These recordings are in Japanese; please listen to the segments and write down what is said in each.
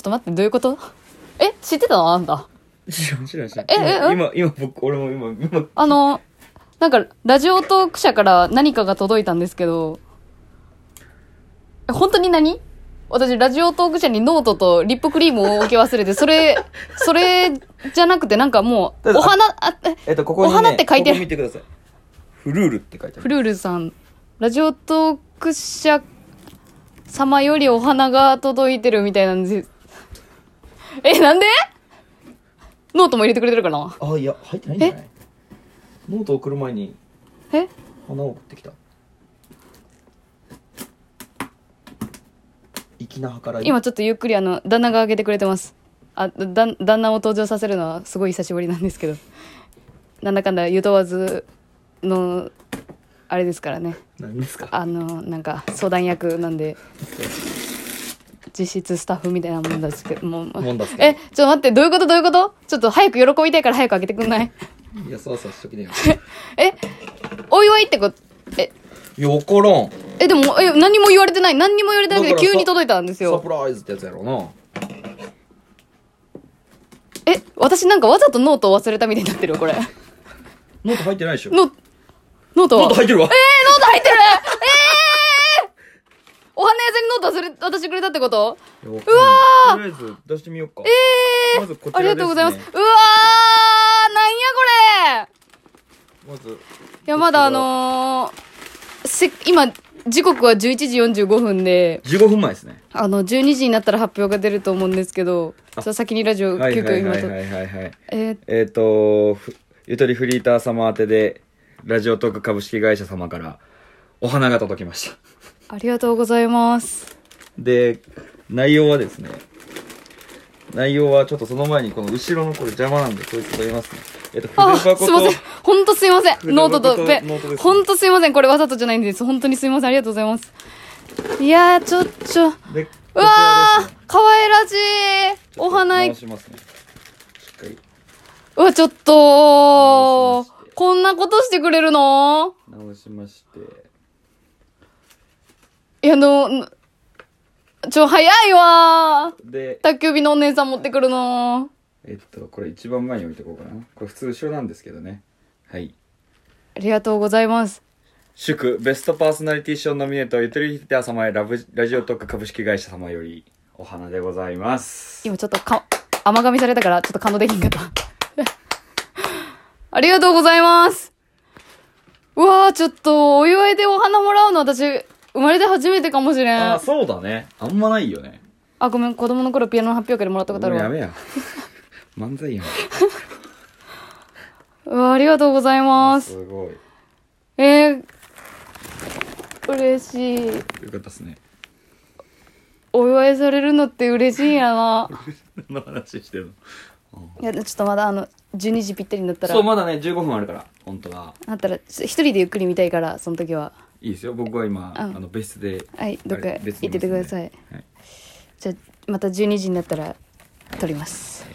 ちょっと待って、どういうこと？え、知ってたの？あんた。ええ今、今、僕、俺も今、今、あの、なんか、ラジオトーク社から何かが届いたんですけど、え本当に何？私、ラジオトーク社にノートとリップクリームを置き忘れて、それ、それじゃなくてなんかもう、お花、あ、ええっと、ここに、ね、お花って書いてる。ここ見てください。フルールって書いてある。フルールさん、ラジオトーク社様よりお花が届いてるみたいなんです。え、なんで？ノートも入れてくれてるかな？あ、いや、入ってないんじゃない？ノート送る前にえ？花を送ってきた。粋な計らい。今ちょっとゆっくりあの、旦那が挙げてくれてます。あ、だ、旦那を登場させるのはすごい久しぶりなんですけど。なんだかんだゆとバズの、あれですからね。何ですか？あの、なんか相談役なんで、実質スタッフみたいなもんですけど、もう。もんだっすけどえ、ちょっと待って、どういうこと？どういうこと？ちょっと早く喜びたいから早く開けてくんない？いや、そうそうしときねよ。え、お祝いってこと、え、いや、わからん。え、でも、え、何も言われてない。何にも言われてないけど、急に届いたんですよ。サプライズってやつやろうな。え、私なんかわざとノートを忘れたみたいになってるよ、これ。ノート入ってないでしょ、ノートは？ノート入ってるわ。えー、ノート入ってるえー お花屋さんにノート渡してくれたってこと？うわとりあえず出してみようか。えー、まずこちらです、ね。ありがとうございます。うわーなんやこれ？まず。いや、まだあのー、せ、今、時刻は11時45分で、15分前ですね。あの、12時になったら発表が出ると思うんですけど、ちょっと先にラジオ、急、はいはいはい。はいはいはい。えー、えっと、ふゆとりフリーター様宛てで、ラジオトーク株式会社様からお花が届きました。ありがとうございます。で、内容はですね、内容はちょっとその前にこの後ろのこれ邪魔なんで、こいつ取りますね。えっ、と、あ、筆箱とすいません。ほんとすいません。筆ノートとペノートですねほんとすいません。これわざとじゃないんです。本当にすいません。ありがとうございます。いやー、ちょ、ちょ、で、こうわー、可愛らしい。お花い直、しますね。しっかりうわ、ちょっとこんなことしてくれるの？直しまして。いや、あの、ちょ、早いわー。で、宅急便のお姉さん持ってくるのえっと、これ一番前に置いとこうかな。これ普通後ろなんですけどね。はい。ありがとうございます。祝ベストパーソナリティ賞ノミネートゆとりひてあ様へラブラジオトーク株式会社様よりお花でございます。今ちょっとか、甘噛みされたから、ちょっと感動できんかった。ありがとうございます。うわー、ちょっと、お祝いでお花もらうの私、生まれて初めてかもしれん。あ、あそうだね。あんまないよね。ごめん、子供の頃ピアノの発表会でもらったことあるわ。もうやめや。漫才やん。うわありがとうございます。すごい。えー、嬉しい。よかったですね。お祝いされるのって嬉しいんやな。何の話してるの？いや、ちょっとまだあの、12時ぴったりになったらそう、、まだね、15分あるから、本当は。なったら、ちょっと一人でゆっくり見たいから、その時は。いいですよ。僕は今、うんあの、別室で。はい、どっか行っててください。はい。じゃあまた12時になったら撮ります。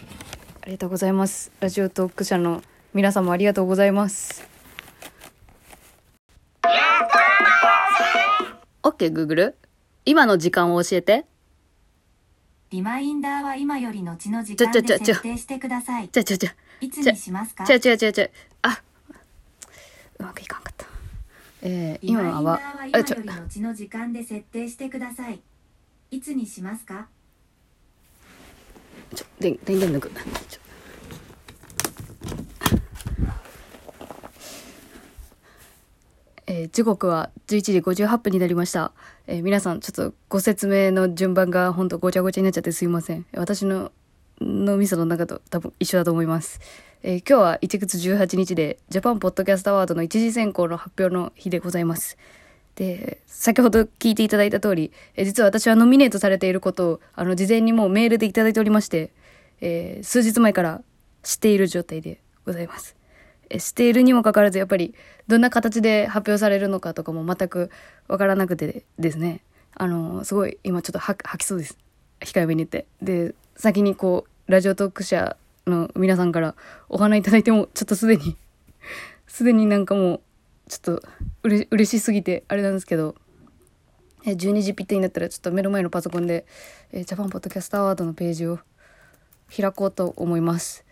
ありがとうございます。ラジオトーク社の皆様ありがとうございます。OK Google 今の時間を教えて。リマインダーは今より後の時ちょ間でちょちょちょ設定してください。ちゃちゃちゃいつにしますか？ちゃちゃちゃちゃあ。うまくいかんかったえー、今は今より後の時間で設定してください。いつにしますか？ちょ電電源抜く。ちょ。えー時刻は11時58分になりました、えー皆さんちょっとご説明の順番が本当ごちゃごちゃになっちゃってすいません。私の脳みその中と多分一緒だと思います、えー今日は1月18日でジャパンポッドキャストアワードの一次選考の発表の日でございます。で先ほど聞いていただいた通り、えー実は私はノミネートされていることをあの事前にもうメールでいただいておりまして、えー数日前から知っている状態でございます。え知っているにもかかわらずやっぱりどんな形で発表されるのかとかも全くわからなくてですね。あのすごい今ちょっと吐きそうです。控えめに言ってで先にこうラジオトーク社の皆さんからお花いただいてもちょっとすでに すでになんかもうちょっとうれ嬉しすぎてあれなんですけどえ12時ぴったりになったらちょっと目の前のパソコンで、えジャパンポッドキャストアワードのページを開こうと思います。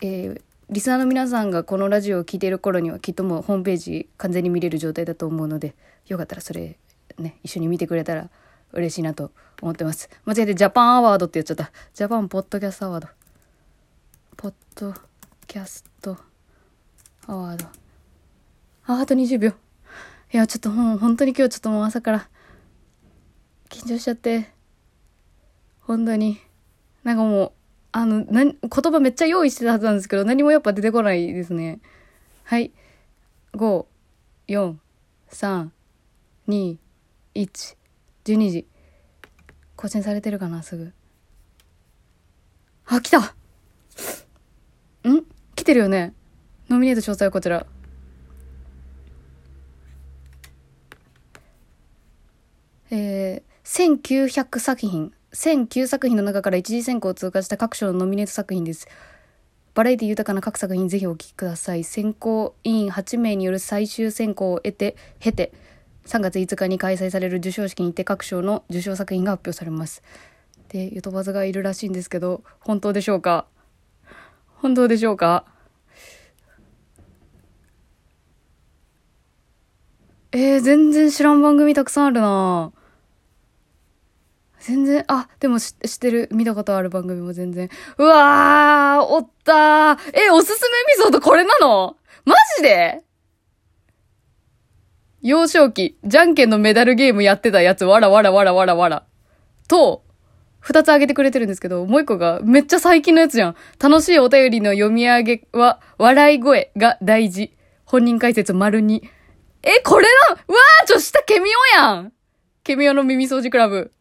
えーリスナーの皆さんがこのラジオを聞いている頃にはきっともうホームページ完全に見れる状態だと思うのでよかったらそれね一緒に見てくれたら嬉しいなと思ってます。間違えてジャパンアワードって言っちゃった。ジャパンポッドキャストアワード。ポッドキャストアワード。ああと20秒。いやちょっともう本当に今日ちょっともう朝から緊張しちゃって。本当に。なんかもうあの、な言葉めっちゃ用意してたはずなんですけど、何もやっぱ出てこないですね。はい。5、4、3、2、1、12時。更新されてるかな、すぐ。あ、来たん？来てるよね。ノミネート詳細はこちら。えー、1900作品、1009作品の中から一次選考を通過した各賞のノミネート作品です。バラエティ豊かな各作品ぜひお聞きください。選考委員8名による最終選考を得て、経て、3月5日に開催される授賞式にて各賞の受賞作品が発表されます。で、ゆとばずがいるらしいんですけど、本当でしょうか？本当でしょうか？えー、全然知らん番組たくさんあるな全然、あ、でも知知ってる、見たことある番組も全然。うわー、おったー。え、おすすめエピソードこれなの？マジで？幼少期、じゃんけんのメダルゲームやってたやつ、わらわらわらわらわら。と、二つ挙げてくれてるんですけど、もう一個がめっちゃ最近のやつじゃん。楽しいお便りの読み上げは、笑い声が大事。本人解説丸に。え、これなわー、ちょ、下ケミオやんケミオの耳掃除クラブ。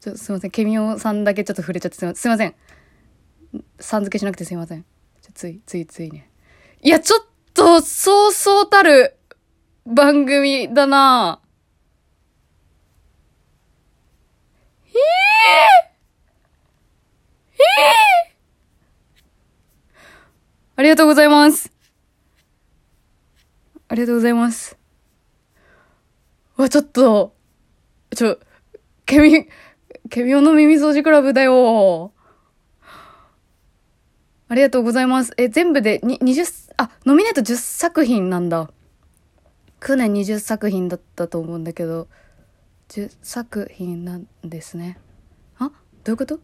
ちょ、すいません。ケミオさんだけちょっと触れちゃってすいません。すいません。さん付けしなくてすいません。ちょつい、ついついね。いや、ちょっと、そうそうたる番組だなええええありがとうございます。ありがとうございます。わ、ちょっと、ちょ、ケミ、ケミオの耳掃除クラブだよ。ありがとうございます。え、全部でに20、あ、ノミネート10作品なんだ。去年20作品だったと思うんだけど、10作品なんですね。あどういうこと？ど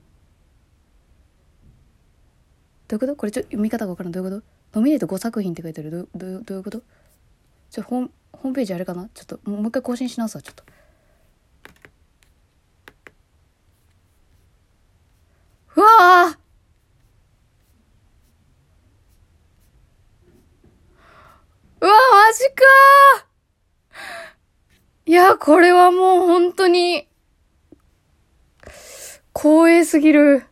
ういうこと？これちょっと読み方がわからん。どういうこと？ノミネート5作品って書いてある。どうどどういうこと？ちょ、ホーム、ホームページあれかな？ちょっと、もう一回更新し直すわ、ちょっと。うわあうわ、マジかや、これはもう本当に、光栄すぎる。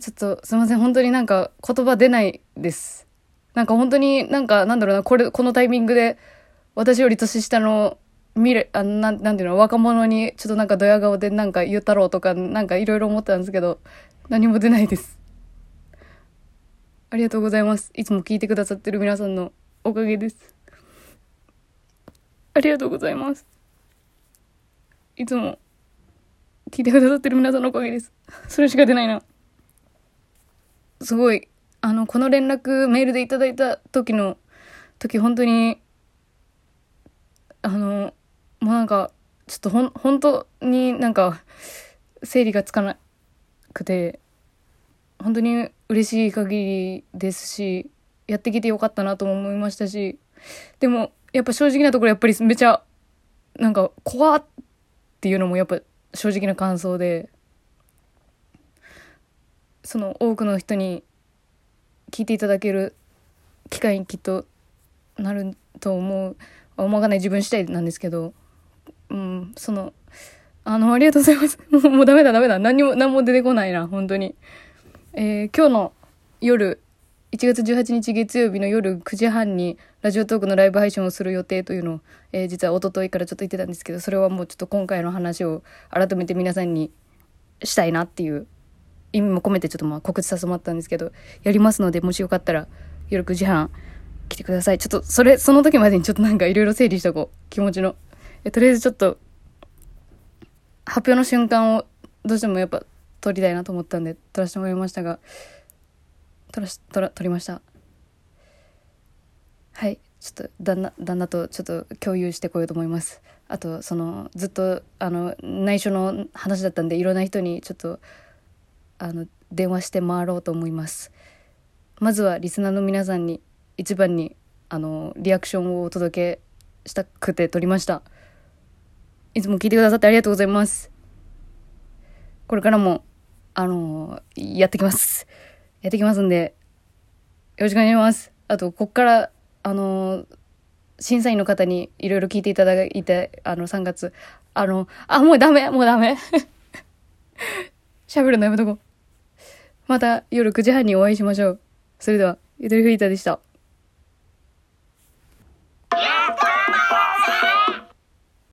ちょっと、すいません。本当になんか言葉出ないです。なんか本当になんか、なんだろうな、これ、このタイミングで、私より年下の、見る、あな、なんていうの、若者に、ちょっとなんかドヤ顔でなんか言ったろうとか、なんかいろいろ思ってたんですけど、何も出ないです。ありがとうございます。いつも聞いてくださってる皆さんのおかげです。ありがとうございます。いつも聞いてくださってる皆さんのおかげです。それしか出ないな。すごい、あの、この連絡メールでいただいた時の、時本当に、あの、もうなんか、ちょっとほん、本当になんか、整理がつかなくて、本当に嬉しい限りですし、やってきてよかったなとも思いましたし、でも、やっぱ正直なところやっぱりめちゃ、なんか、怖っていうのもやっぱ正直な感想で、その多くの人に聞いていただける機会にきっとなると思う思わない自分次第なんですけどうんそのあのありがとうございます。も うもうダメだダメだ。何も何も出てこないな本当に。えー今日の夜1月18日月曜日の夜9時半にラジオトークのライブ配信をする予定というのを、えー実は一昨日からちょっと言ってたんですけどそれはもうちょっと今回の話を改めて皆さんにしたいなっていう意味も込めてちょっとまあ告知させてもらったんですけどやりますのでもしよかったら夜9時半来てください。ちょっと、それ、その時までにちょっとなんかいろいろ整理しとこう。気持ちの。え、とりあえずちょっと、発表の瞬間をどうしてもやっぱ撮りたいなと思ったんで撮らせてもらいましたが、撮らし、撮ら、撮りました。はい。ちょっと、旦那、旦那とちょっと共有してこようと思います。あと、その、ずっと、あの、内緒の話だったんで、いろんな人にちょっと、あの、電話して回ろうと思います。まずはリスナーの皆さんに一番にあのリアクションをお届けしたくて撮りましたいつも聞いてくださってありがとうございますこれからもあのやってきますやってきますんでよろしくお願いします。あとこっからあの審査員の方にいろいろ聞いていただいてあの3月。あのあもうダメもうダメ。喋るのやめとこう。また夜9時半にお会いしましょう。それでは、ゆとりフリーターでした。